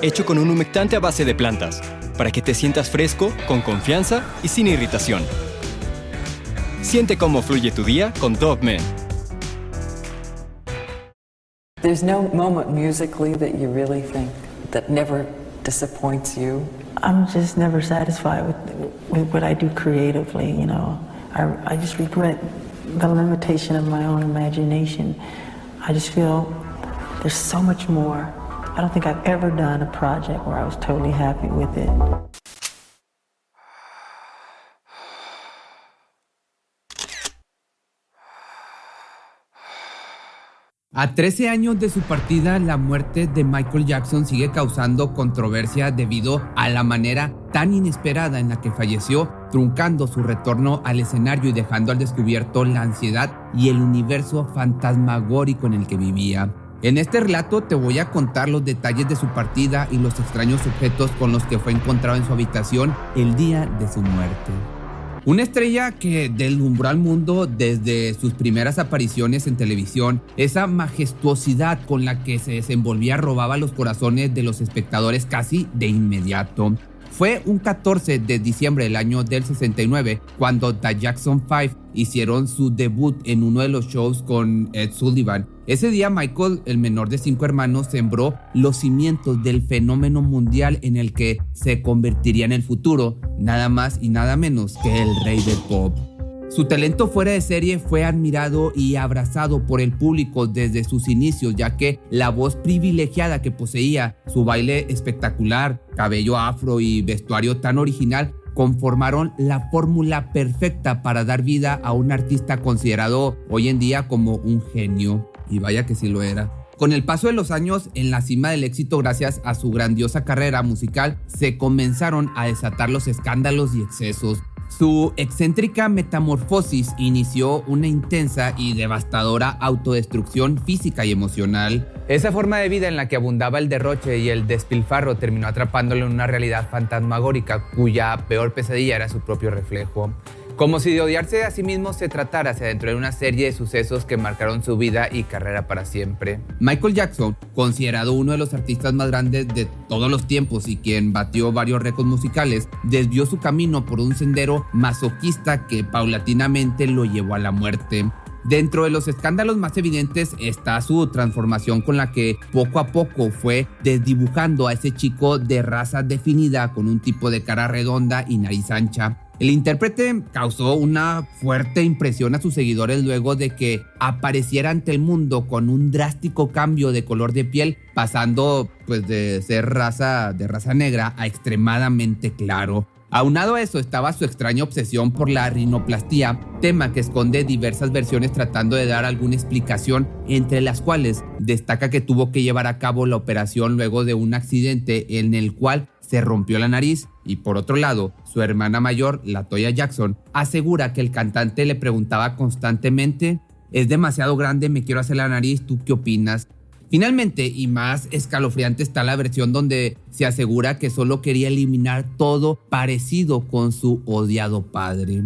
hecho con un humectante a base de plantas, para que te sientas fresco, con confianza y sin irritación. Siente cómo fluye tu día con Dove Men. There's no moment musically that you really think that never disappoints you. I'm just never satisfied with, with what I do creatively, you know. I, I just regret the limitation of my own imagination. I just feel there's so much more I don't think I've ever done a project where I was totally happy with it. A 13 años de su partida, la muerte de Michael Jackson sigue causando controversia debido a la manera tan inesperada en la que falleció, truncando su retorno al escenario y dejando al descubierto la ansiedad y el universo fantasmagórico en el que vivía. En este relato te voy a contar los detalles de su partida y los extraños objetos con los que fue encontrado en su habitación el día de su muerte. Una estrella que deslumbró al mundo desde sus primeras apariciones en televisión, esa majestuosidad con la que se desenvolvía robaba los corazones de los espectadores casi de inmediato. Fue un 14 de diciembre del año del 69 cuando The Jackson 5 hicieron su debut en uno de los shows con Ed Sullivan. Ese día Michael, el menor de cinco hermanos, sembró los cimientos del fenómeno mundial en el que se convertiría en el futuro, nada más y nada menos que el rey del pop. Su talento fuera de serie fue admirado y abrazado por el público desde sus inicios, ya que la voz privilegiada que poseía, su baile espectacular, cabello afro y vestuario tan original conformaron la fórmula perfecta para dar vida a un artista considerado hoy en día como un genio. Y vaya que sí lo era. Con el paso de los años, en la cima del éxito gracias a su grandiosa carrera musical, se comenzaron a desatar los escándalos y excesos. Su excéntrica metamorfosis inició una intensa y devastadora autodestrucción física y emocional. Esa forma de vida en la que abundaba el derroche y el despilfarro terminó atrapándolo en una realidad fantasmagórica cuya peor pesadilla era su propio reflejo. Como si de odiarse a sí mismo se tratara hacia dentro de una serie de sucesos que marcaron su vida y carrera para siempre. Michael Jackson, considerado uno de los artistas más grandes de todos los tiempos y quien batió varios récords musicales, desvió su camino por un sendero masoquista que paulatinamente lo llevó a la muerte. Dentro de los escándalos más evidentes está su transformación con la que poco a poco fue desdibujando a ese chico de raza definida con un tipo de cara redonda y nariz ancha. El intérprete causó una fuerte impresión a sus seguidores luego de que apareciera ante el mundo con un drástico cambio de color de piel, pasando pues de ser raza de raza negra a extremadamente claro. Aunado a eso estaba su extraña obsesión por la rinoplastía, tema que esconde diversas versiones tratando de dar alguna explicación, entre las cuales destaca que tuvo que llevar a cabo la operación luego de un accidente en el cual se rompió la nariz y por otro lado, su hermana mayor, Latoya Jackson, asegura que el cantante le preguntaba constantemente, es demasiado grande, me quiero hacer la nariz, ¿tú qué opinas? Finalmente, y más escalofriante está la versión donde se asegura que solo quería eliminar todo parecido con su odiado padre.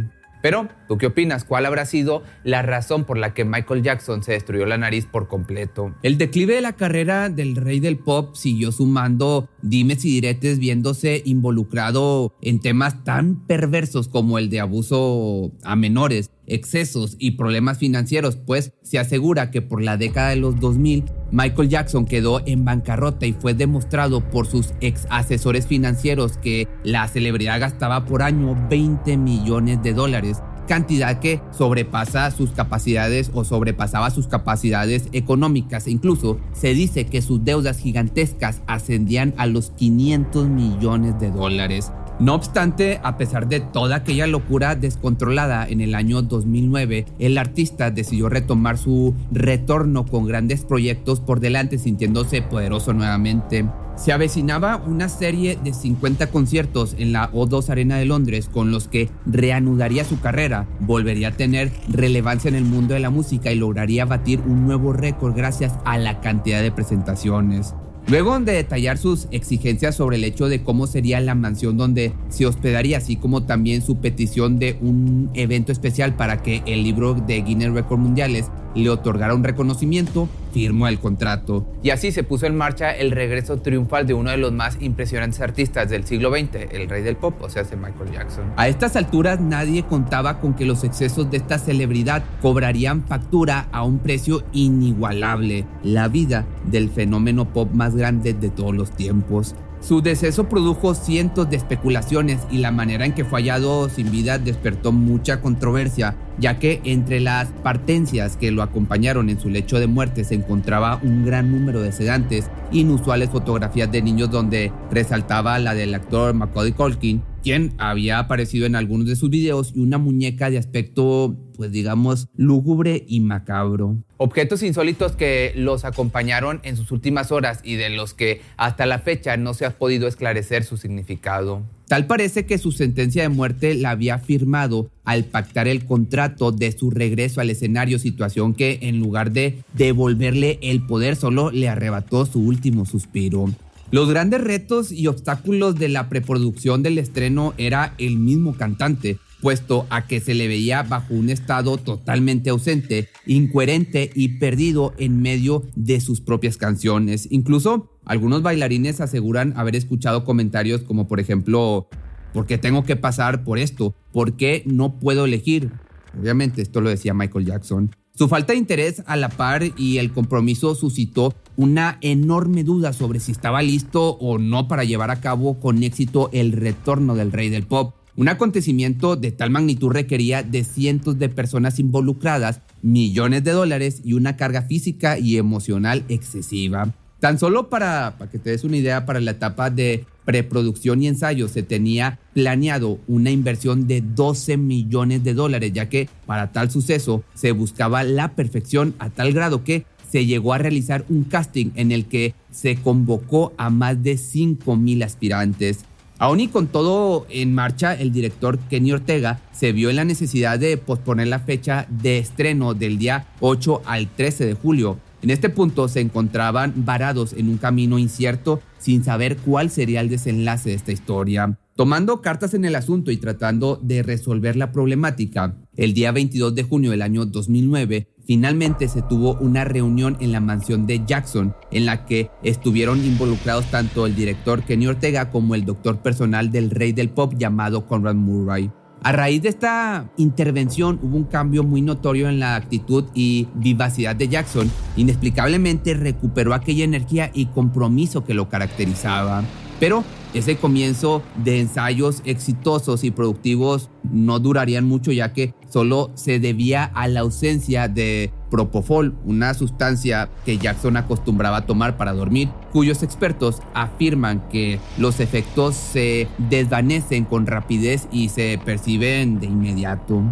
Pero, ¿tú qué opinas? ¿Cuál habrá sido la razón por la que Michael Jackson se destruyó la nariz por completo? El declive de la carrera del rey del pop siguió sumando dimes y diretes viéndose involucrado en temas tan perversos como el de abuso a menores, excesos y problemas financieros, pues se asegura que por la década de los 2000 Michael Jackson quedó en bancarrota y fue demostrado por sus ex asesores financieros que la celebridad gastaba por año 20 millones de dólares cantidad que sobrepasa sus capacidades o sobrepasaba sus capacidades económicas. incluso se dice que sus deudas gigantescas ascendían a los 500 millones de dólares. No obstante, a pesar de toda aquella locura descontrolada en el año 2009, el artista decidió retomar su retorno con grandes proyectos por delante, sintiéndose poderoso nuevamente. Se avecinaba una serie de 50 conciertos en la O2 Arena de Londres con los que reanudaría su carrera, volvería a tener relevancia en el mundo de la música y lograría batir un nuevo récord gracias a la cantidad de presentaciones. Luego de detallar sus exigencias sobre el hecho de cómo sería la mansión donde se hospedaría, así como también su petición de un evento especial para que el libro de Guinness Record Mundiales le otorgara un reconocimiento, firmó el contrato. Y así se puso en marcha el regreso triunfal de uno de los más impresionantes artistas del siglo XX, el rey del pop, o sea, Michael Jackson. A estas alturas nadie contaba con que los excesos de esta celebridad cobrarían factura a un precio inigualable, la vida del fenómeno pop más grande de todos los tiempos. Su deceso produjo cientos de especulaciones y la manera en que fue hallado sin vida despertó mucha controversia, ya que entre las partencias que lo acompañaron en su lecho de muerte se encontraba un gran número de sedantes, inusuales fotografías de niños donde resaltaba la del actor Macaulay Culkin, quien había aparecido en algunos de sus videos, y una muñeca de aspecto, pues digamos, lúgubre y macabro. Objetos insólitos que los acompañaron en sus últimas horas y de los que hasta la fecha no se ha podido esclarecer su significado. Tal parece que su sentencia de muerte la había firmado al pactar el contrato de su regreso al escenario, situación que en lugar de devolverle el poder solo le arrebató su último suspiro. Los grandes retos y obstáculos de la preproducción del estreno era el mismo cantante, puesto a que se le veía bajo un estado totalmente ausente, incoherente y perdido en medio de sus propias canciones. Incluso algunos bailarines aseguran haber escuchado comentarios como por ejemplo, ¿por qué tengo que pasar por esto? ¿Por qué no puedo elegir? Obviamente esto lo decía Michael Jackson. Su falta de interés a la par y el compromiso suscitó una enorme duda sobre si estaba listo o no para llevar a cabo con éxito el retorno del rey del pop. Un acontecimiento de tal magnitud requería de cientos de personas involucradas, millones de dólares y una carga física y emocional excesiva. Tan solo para, para que te des una idea, para la etapa de preproducción y ensayo se tenía planeado una inversión de 12 millones de dólares, ya que para tal suceso se buscaba la perfección a tal grado que se llegó a realizar un casting en el que se convocó a más de 5 mil aspirantes. Aún y con todo en marcha, el director Kenny Ortega se vio en la necesidad de posponer la fecha de estreno del día 8 al 13 de julio, en este punto se encontraban varados en un camino incierto sin saber cuál sería el desenlace de esta historia. Tomando cartas en el asunto y tratando de resolver la problemática, el día 22 de junio del año 2009, finalmente se tuvo una reunión en la mansión de Jackson, en la que estuvieron involucrados tanto el director Kenny Ortega como el doctor personal del rey del pop llamado Conrad Murray. A raíz de esta intervención hubo un cambio muy notorio en la actitud y vivacidad de Jackson. Inexplicablemente recuperó aquella energía y compromiso que lo caracterizaba. Pero ese comienzo de ensayos exitosos y productivos no durarían mucho ya que solo se debía a la ausencia de propofol, una sustancia que Jackson acostumbraba a tomar para dormir, cuyos expertos afirman que los efectos se desvanecen con rapidez y se perciben de inmediato.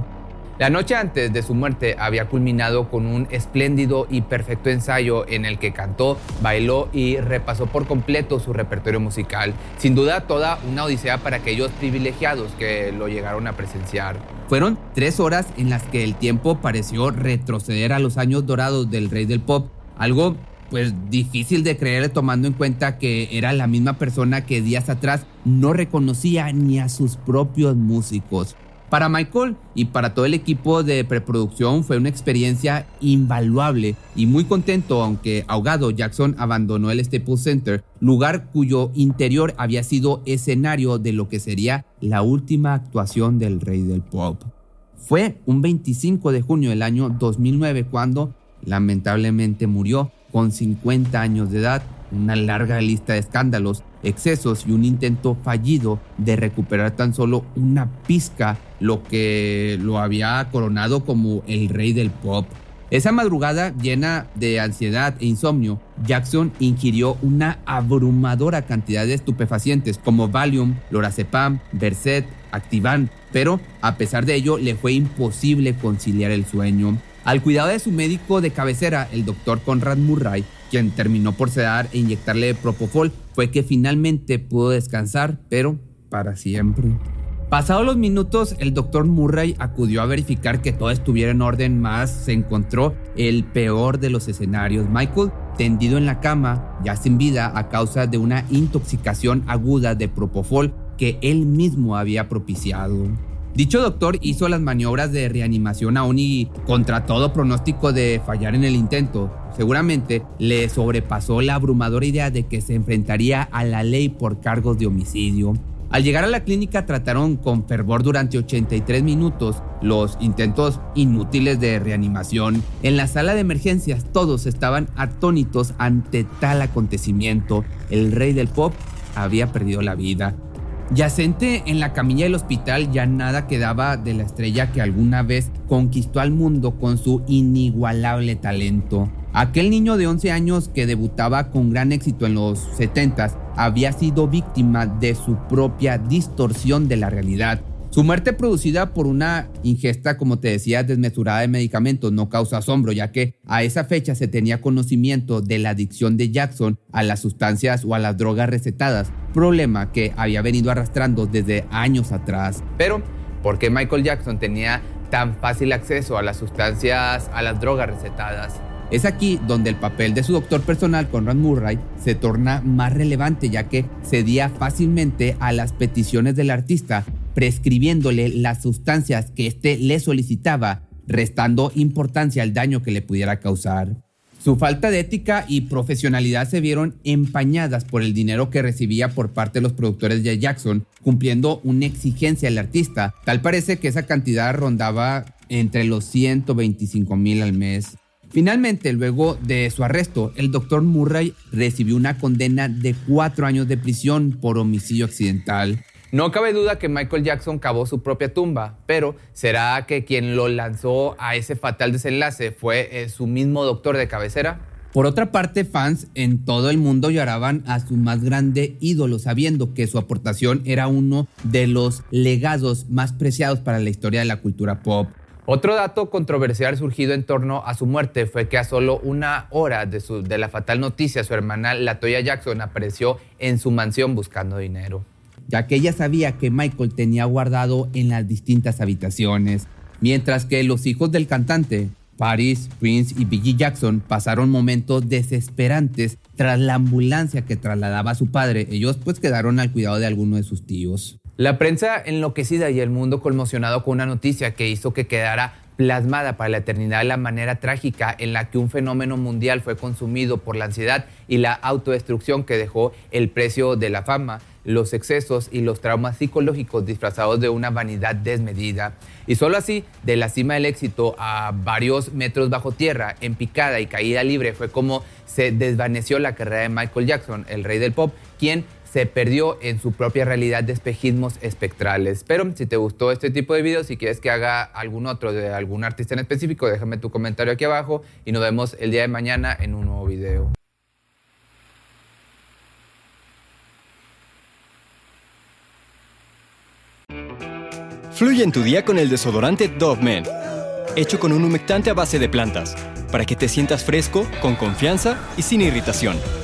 La noche antes de su muerte había culminado con un espléndido y perfecto ensayo en el que cantó, bailó y repasó por completo su repertorio musical. Sin duda toda una odisea para aquellos privilegiados que lo llegaron a presenciar. Fueron tres horas en las que el tiempo pareció retroceder a los años dorados del rey del pop, algo pues difícil de creer tomando en cuenta que era la misma persona que días atrás no reconocía ni a sus propios músicos. Para Michael y para todo el equipo de preproducción fue una experiencia invaluable y muy contento, aunque ahogado, Jackson abandonó el Staples Center, lugar cuyo interior había sido escenario de lo que sería la última actuación del rey del pop. Fue un 25 de junio del año 2009 cuando lamentablemente murió con 50 años de edad, una larga lista de escándalos excesos y un intento fallido de recuperar tan solo una pizca lo que lo había coronado como el rey del pop. Esa madrugada llena de ansiedad e insomnio, Jackson ingirió una abrumadora cantidad de estupefacientes como Valium, Lorazepam, Versed, Activan, pero a pesar de ello le fue imposible conciliar el sueño. Al cuidado de su médico de cabecera, el doctor Conrad Murray, quien terminó por sedar e inyectarle propofol, fue que finalmente pudo descansar, pero para siempre. Pasados los minutos, el doctor Murray acudió a verificar que todo estuviera en orden, más se encontró el peor de los escenarios. Michael, tendido en la cama, ya sin vida a causa de una intoxicación aguda de propofol que él mismo había propiciado. Dicho doctor hizo las maniobras de reanimación aún y contra todo pronóstico de fallar en el intento. Seguramente le sobrepasó la abrumadora idea de que se enfrentaría a la ley por cargos de homicidio. Al llegar a la clínica trataron con fervor durante 83 minutos los intentos inútiles de reanimación. En la sala de emergencias todos estaban atónitos ante tal acontecimiento. El rey del pop había perdido la vida. Yacente en la camilla del hospital ya nada quedaba de la estrella que alguna vez conquistó al mundo con su inigualable talento. Aquel niño de 11 años que debutaba con gran éxito en los 70s había sido víctima de su propia distorsión de la realidad. Su muerte producida por una ingesta, como te decía, desmesurada de medicamentos no causa asombro, ya que a esa fecha se tenía conocimiento de la adicción de Jackson a las sustancias o a las drogas recetadas, problema que había venido arrastrando desde años atrás. Pero, ¿por qué Michael Jackson tenía tan fácil acceso a las sustancias, a las drogas recetadas? Es aquí donde el papel de su doctor personal, Conrad Murray, se torna más relevante ya que cedía fácilmente a las peticiones del artista, prescribiéndole las sustancias que éste le solicitaba, restando importancia al daño que le pudiera causar. Su falta de ética y profesionalidad se vieron empañadas por el dinero que recibía por parte de los productores de Jackson, cumpliendo una exigencia al artista. Tal parece que esa cantidad rondaba entre los 125 mil al mes. Finalmente, luego de su arresto, el doctor Murray recibió una condena de cuatro años de prisión por homicidio accidental. No cabe duda que Michael Jackson cavó su propia tumba, pero ¿será que quien lo lanzó a ese fatal desenlace fue eh, su mismo doctor de cabecera? Por otra parte, fans en todo el mundo lloraban a su más grande ídolo, sabiendo que su aportación era uno de los legados más preciados para la historia de la cultura pop. Otro dato controversial surgido en torno a su muerte fue que a solo una hora de, de la fatal noticia, su hermana Latoya Jackson apareció en su mansión buscando dinero, ya que ella sabía que Michael tenía guardado en las distintas habitaciones, mientras que los hijos del cantante, Paris, Prince y Biggie Jackson pasaron momentos desesperantes tras la ambulancia que trasladaba a su padre. Ellos pues quedaron al cuidado de alguno de sus tíos. La prensa enloquecida y el mundo conmocionado con una noticia que hizo que quedara plasmada para la eternidad la manera trágica en la que un fenómeno mundial fue consumido por la ansiedad y la autodestrucción que dejó el precio de la fama, los excesos y los traumas psicológicos disfrazados de una vanidad desmedida. Y solo así, de la cima del éxito a varios metros bajo tierra, en picada y caída libre, fue como se desvaneció la carrera de Michael Jackson, el rey del pop, quien se perdió en su propia realidad de espejismos espectrales. Pero si te gustó este tipo de videos, si quieres que haga algún otro de algún artista en específico, déjame tu comentario aquí abajo y nos vemos el día de mañana en un nuevo video. Fluye en tu día con el desodorante Dove Men, hecho con un humectante a base de plantas, para que te sientas fresco, con confianza y sin irritación.